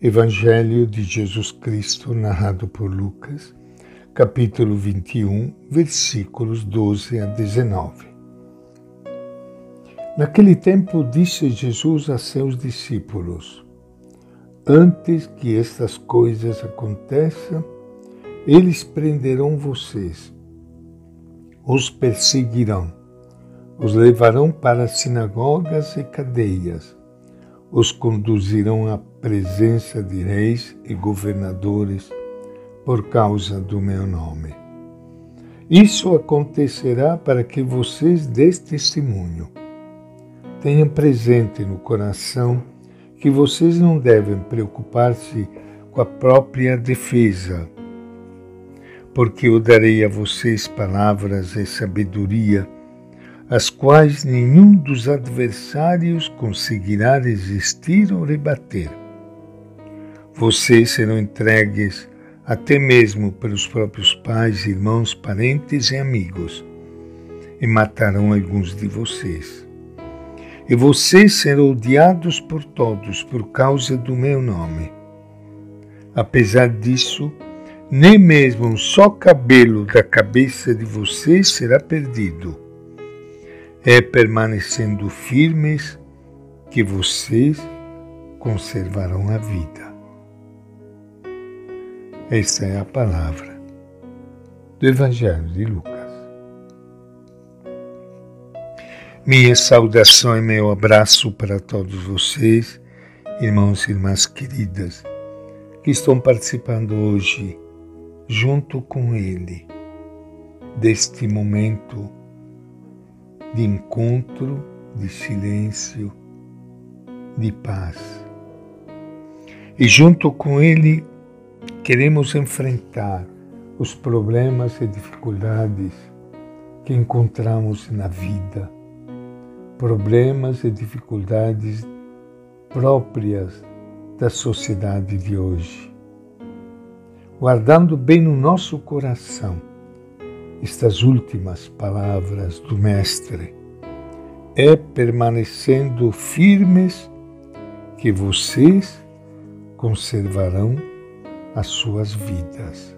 Evangelho de Jesus Cristo, narrado por Lucas, capítulo 21, versículos 12 a 19. Naquele tempo disse Jesus a seus discípulos: Antes que estas coisas aconteçam, eles prenderão vocês, os perseguirão, os levarão para sinagogas e cadeias os conduzirão à presença de reis e governadores por causa do meu nome. Isso acontecerá para que vocês dêem testemunho. Tenham presente no coração que vocês não devem preocupar-se com a própria defesa, porque eu darei a vocês palavras e sabedoria as quais nenhum dos adversários conseguirá resistir ou rebater. Vocês serão entregues até mesmo pelos próprios pais, irmãos, parentes e amigos, e matarão alguns de vocês. E vocês serão odiados por todos por causa do meu nome. Apesar disso, nem mesmo um só cabelo da cabeça de vocês será perdido é permanecendo firmes que vocês conservarão a vida. Esta é a palavra do Evangelho de Lucas. Minha saudação e meu abraço para todos vocês, irmãos e irmãs queridas, que estão participando hoje, junto com Ele, deste momento de encontro, de silêncio, de paz. E junto com Ele queremos enfrentar os problemas e dificuldades que encontramos na vida, problemas e dificuldades próprias da sociedade de hoje. Guardando bem no nosso coração estas últimas palavras do Mestre. É permanecendo firmes que vocês conservarão as suas vidas.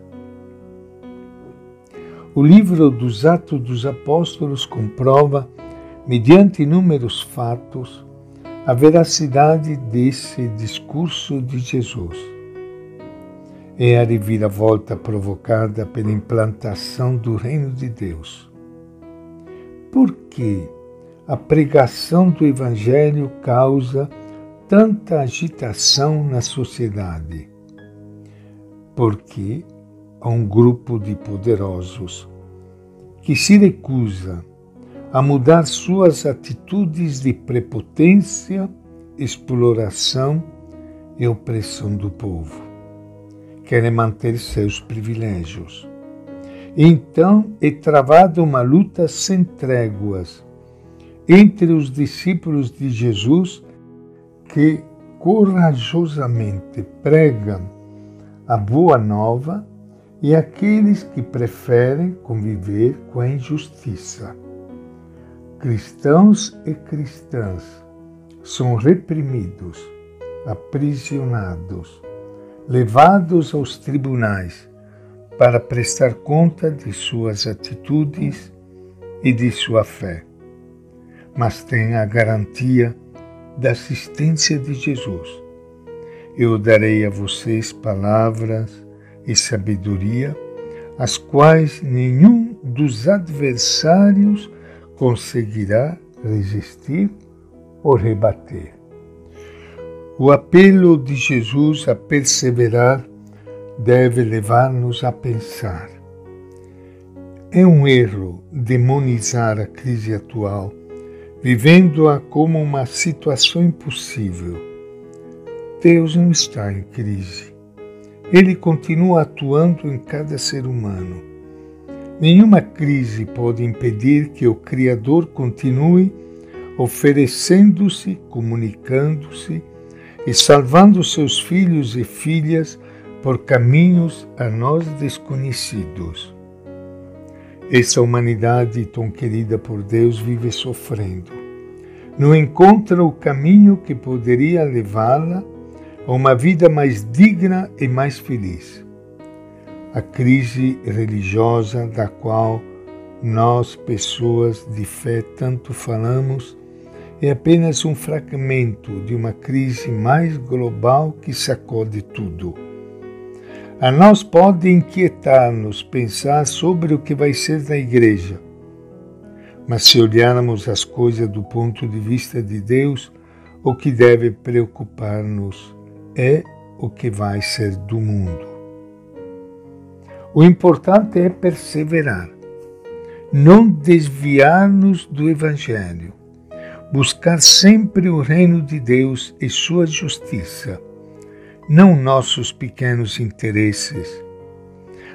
O livro dos Atos dos Apóstolos comprova, mediante inúmeros fatos, a veracidade desse discurso de Jesus é a reviravolta provocada pela implantação do reino de Deus. Por que a pregação do Evangelho causa tanta agitação na sociedade? Porque há um grupo de poderosos que se recusa a mudar suas atitudes de prepotência, exploração e opressão do povo querem manter seus privilégios. Então é travada uma luta sem tréguas entre os discípulos de Jesus que corajosamente pregam a boa nova e aqueles que preferem conviver com a injustiça. Cristãos e cristãs são reprimidos, aprisionados, levados aos tribunais para prestar conta de suas atitudes e de sua fé, mas tem a garantia da assistência de Jesus. Eu darei a vocês palavras e sabedoria, as quais nenhum dos adversários conseguirá resistir ou rebater. O apelo de Jesus a perseverar deve levar-nos a pensar. É um erro demonizar a crise atual, vivendo-a como uma situação impossível. Deus não está em crise. Ele continua atuando em cada ser humano. Nenhuma crise pode impedir que o Criador continue oferecendo-se, comunicando-se e salvando seus filhos e filhas por caminhos a nós desconhecidos. Essa humanidade tão querida por Deus vive sofrendo. Não encontra o caminho que poderia levá-la a uma vida mais digna e mais feliz. A crise religiosa da qual nós, pessoas de fé, tanto falamos, é apenas um fragmento de uma crise mais global que sacode tudo. A nós pode inquietar-nos pensar sobre o que vai ser da igreja, mas se olharmos as coisas do ponto de vista de Deus, o que deve preocupar-nos é o que vai ser do mundo. O importante é perseverar, não desviar-nos do Evangelho, buscar sempre o reino de Deus e sua justiça, não nossos pequenos interesses.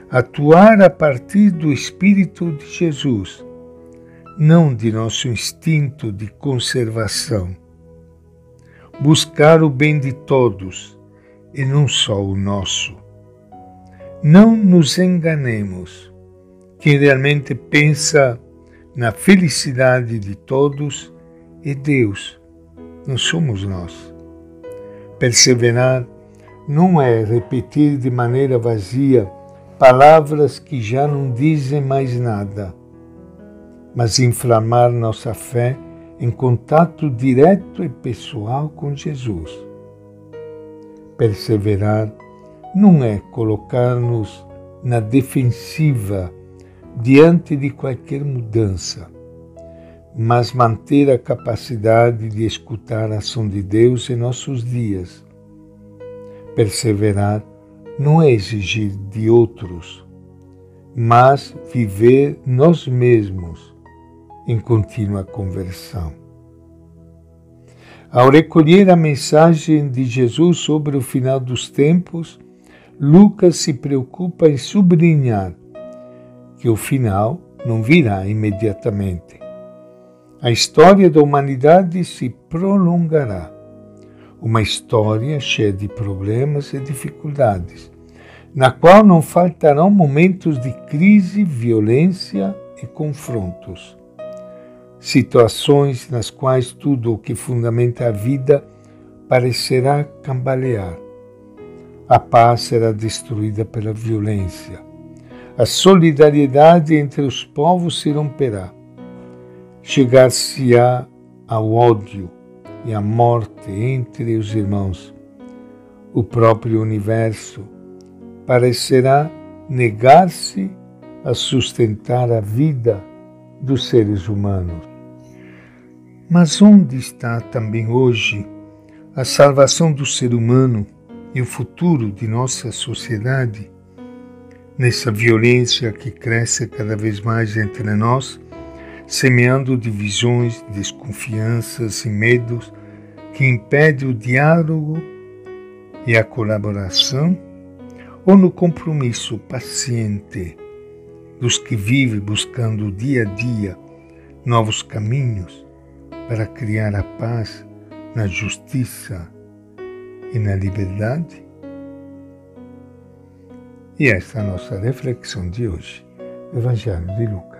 Atuar a partir do Espírito de Jesus, não de nosso instinto de conservação buscar o bem de todos e não só o nosso. Não nos enganemos. Quem realmente pensa na felicidade de todos é Deus, não somos nós. Perseverar não é repetir de maneira vazia palavras que já não dizem mais nada, mas inflamar nossa fé em contato direto e pessoal com Jesus. Perseverar não é colocar-nos na defensiva diante de qualquer mudança, mas manter a capacidade de escutar a ação de Deus em nossos dias. Perseverar não é exigir de outros, mas viver nós mesmos em contínua conversão. Ao recolher a mensagem de Jesus sobre o final dos tempos, Lucas se preocupa em sublinhar que o final não virá imediatamente. A história da humanidade se prolongará. Uma história cheia de problemas e dificuldades, na qual não faltarão momentos de crise, violência e confrontos situações nas quais tudo o que fundamenta a vida parecerá cambalear. A paz será destruída pela violência. A solidariedade entre os povos se romperá. Chegar-se-á ao ódio e à morte entre os irmãos. O próprio universo parecerá negar-se a sustentar a vida dos seres humanos. Mas onde está também hoje a salvação do ser humano e o futuro de nossa sociedade? Nessa violência que cresce cada vez mais entre nós, semeando divisões, desconfianças e medos que impedem o diálogo e a colaboração, ou no compromisso paciente dos que vivem buscando dia a dia novos caminhos, para criar a paz na justiça e na liberdade? E esta é a nossa reflexão de hoje, Evangelho de Lucas.